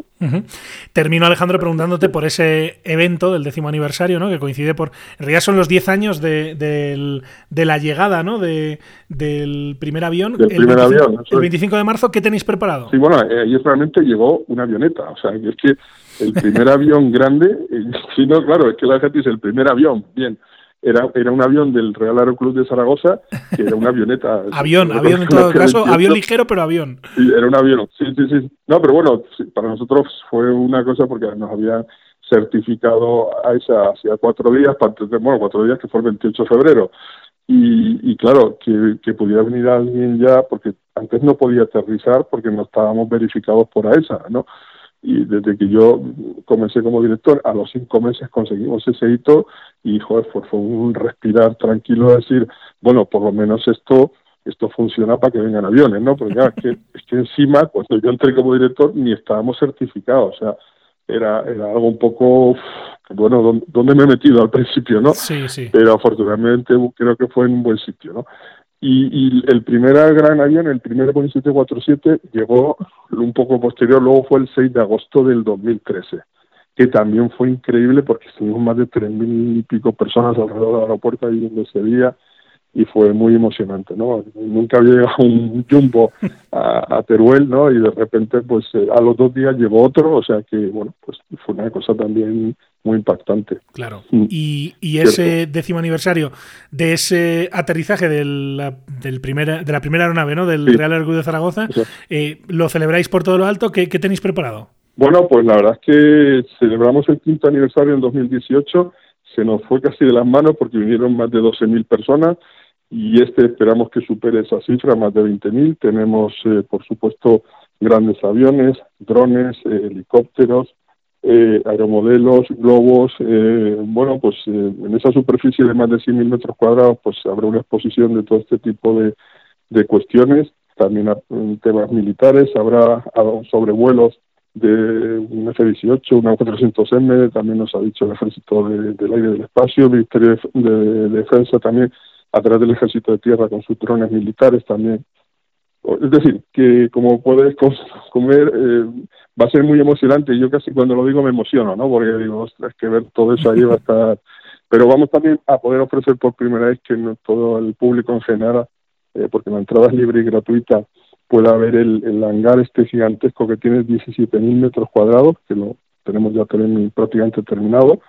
Termino, Alejandro, preguntándote por ese evento del décimo aniversario, ¿no? que coincide por. En realidad son los 10 años de, la llegada ¿no? de, del primer avión. el, 25, avión el 25 de marzo, ¿qué tenéis preparado? Sí, bueno, eh, ahí realmente llegó una avioneta. O sea, es que el primer avión grande, si no, claro, es que la gente dice el primer avión, bien era, era un avión del Real Aeroclub de Zaragoza, que era una avioneta. avión, avión en todo caso, avión ligero, pero avión. Sí, era un avión, sí, sí, sí. No, pero bueno, para nosotros fue una cosa porque nos había certificado a esa hacía cuatro días, bueno, cuatro días que fue el 28 de febrero. Y, y claro, que, que pudiera venir alguien ya, porque antes no podía aterrizar porque no estábamos verificados por AESA, ¿no? Y desde que yo comencé como director, a los cinco meses conseguimos ese hito y joder, fue, fue un respirar tranquilo de decir, bueno, por lo menos esto esto funciona para que vengan aviones, ¿no? Porque es, que, es que encima, cuando yo entré como director, ni estábamos certificados, o sea, era, era algo un poco, bueno, ¿dónde, me he metido al principio, no? Sí, sí. Pero afortunadamente creo que fue en un buen sitio, ¿no? Y, el primer gran avión, el primer Boeing 747, llegó un poco posterior, luego fue el 6 de agosto del 2013, que también fue increíble porque estuvimos más de 3.000 y pico personas alrededor del aeropuerto ahí donde ese día y fue muy emocionante, ¿no? Nunca había llegado un jumbo a, Teruel, ¿no? Y de repente, pues eh, a los dos días llegó otro, o sea que, bueno, pues fue una cosa también muy impactante. Claro. Mm. Y, y ese décimo aniversario de ese aterrizaje del, del primer, de la primera aeronave, ¿no? Del Real Aeroclub de Zaragoza, eh, ¿lo celebráis por todo lo alto? ¿Qué, ¿Qué, tenéis preparado? Bueno, pues la verdad es que celebramos el quinto aniversario en 2018, se nos fue casi de las manos porque vinieron más de 12.000 personas y este esperamos que supere esa cifra, más de 20.000. Tenemos, eh, por supuesto, grandes aviones, drones, eh, helicópteros, eh, aeromodelos, globos. Eh, bueno, pues en esa superficie de más de 100.000 metros cuadrados, pues habrá una exposición de todo este tipo de, de cuestiones. También en temas militares, habrá sobrevuelos de un F-18, una 400M, también nos ha dicho el Ejército del Aire y del Espacio, el Ministerio de, Defensa también, a través del Ejército de Tierra con sus drones militares también. Es decir, que como puedes comer, eh, va a ser muy emocionante. Yo casi cuando lo digo me emociono, ¿no? Porque digo, ostras, que ver todo eso ahí va a estar. Pero vamos también a poder ofrecer por primera vez que no todo el público en general, eh, porque la entrada es libre y gratuita, pueda ver el, el hangar este gigantesco que tiene 17.000 metros cuadrados, que lo tenemos ya prácticamente terminado,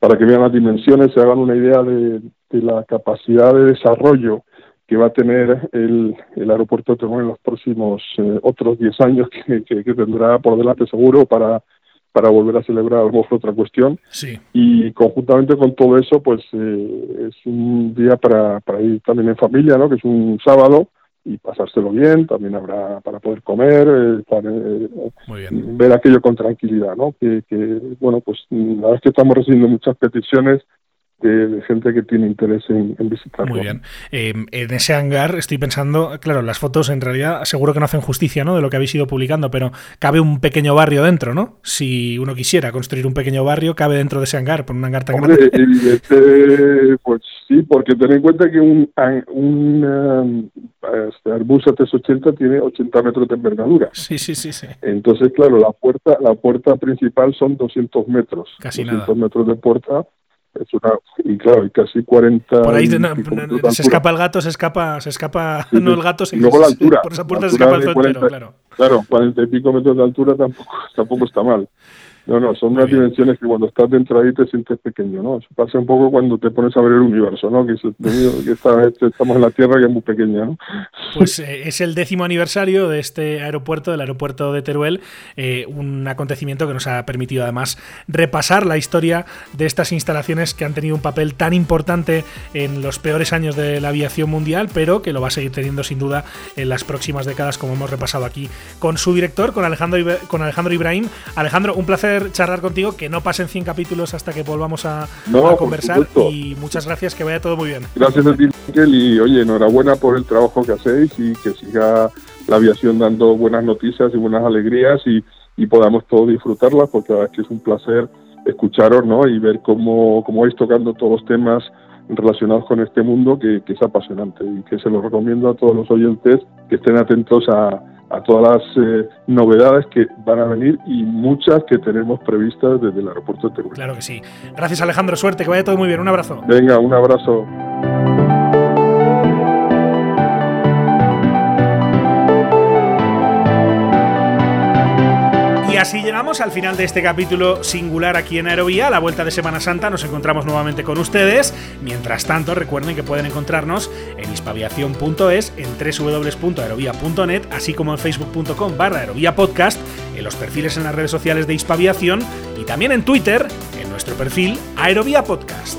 para que vean las dimensiones, se hagan una idea de, de la capacidad de desarrollo que va a tener el, el aeropuerto de Teruel en los próximos eh, otros 10 años que, que, tendrá por delante seguro para, para volver a celebrar a lo mejor otra cuestión. Sí. Y conjuntamente con todo eso, pues eh, es un día para, para ir también en familia, ¿no? Que es un sábado y pasárselo bien, también habrá para poder comer, eh, para, eh, ver aquello con tranquilidad, ¿no? Que, que, bueno, pues la verdad es que estamos recibiendo muchas peticiones de, gente que tiene interés en, visitarlo. Muy bien. Eh, en ese hangar estoy pensando, claro, las fotos en realidad seguro que no hacen justicia ¿no? de lo que habéis ido publicando, pero cabe un pequeño barrio dentro, ¿no? Si uno quisiera construir un pequeño barrio, cabe dentro de ese hangar, por un hangar tan grande. Este, pues sí, porque ten en cuenta que un, un este Airbus A380 tiene 80 metros de envergadura. Sí, sí, sí, sí. Entonces, claro, la puerta, la puerta principal son 200 metros. Casi 200 metros de puerta es una y claro y casi 40 por ahí se escapa el gato se escapa se escapa no el gato se, luego la altura. por esa puerta se escapa el zontero claro. claro 40 y pico metros de altura tampoco tampoco está mal no, no, son unas dimensiones que cuando estás dentro ahí te sientes pequeño, ¿no? Eso pasa un poco cuando te pones a ver el universo, ¿no? Que, estamos en la Tierra que es muy pequeña, ¿no? Pues eh, es el décimo aniversario de este aeropuerto, del aeropuerto de Teruel, eh, un acontecimiento que nos ha permitido además repasar la historia de estas instalaciones que han tenido un papel tan importante en los peores años de la aviación mundial, pero que lo va a seguir teniendo sin duda en las próximas décadas, como hemos repasado aquí con su director, con Alejandro, con Alejandro Ibrahim. Alejandro, un placer charlar contigo, que no pasen 100 capítulos hasta que volvamos a, conversar. Y muchas gracias, que vaya todo muy bien. Gracias a ti, Miquel, y oye, enhorabuena por el trabajo que hacéis y que siga la aviación dando buenas noticias y buenas alegrías y, podamos todos disfrutarlas, porque la verdad es que es un placer escucharos ¿no? y ver cómo, cómo vais tocando todos los temas relacionados con este mundo que, que, es apasionante y que se lo recomiendo a todos los oyentes que estén atentos a, a todas las eh, novedades que van a venir y muchas que tenemos previstas desde el aeropuerto de Teruel. Claro que sí. Gracias Alejandro, suerte, que vaya todo muy bien. Un abrazo. Venga, un abrazo. Así llegamos al final de este capítulo singular aquí en Aerovía. A la vuelta de Semana Santa nos encontramos nuevamente con ustedes. Mientras tanto, recuerden que pueden encontrarnos en hispaviación.es, en www.aerovía.net, así como en facebook.com barra aerovía podcast, en los perfiles en las redes sociales de Hispaviación y también en Twitter, en nuestro perfil Aerovía Podcast.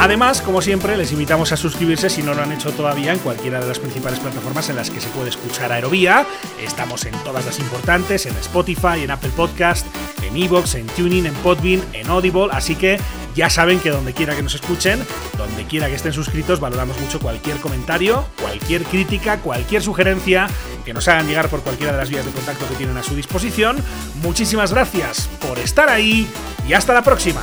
Además, como siempre, les invitamos a suscribirse si no lo han hecho todavía en cualquiera de las principales plataformas en las que se puede escuchar Aerovía. Estamos en todas las importantes, en Spotify, en Apple Podcast, en Evox, en Tuning, en Podbean, en Audible, así que ya saben que donde quiera que nos escuchen, donde quiera que estén suscritos, valoramos mucho cualquier comentario, cualquier crítica, cualquier sugerencia que nos hagan llegar por cualquiera de las vías de contacto que tienen a su disposición. Muchísimas gracias por estar ahí y hasta la próxima.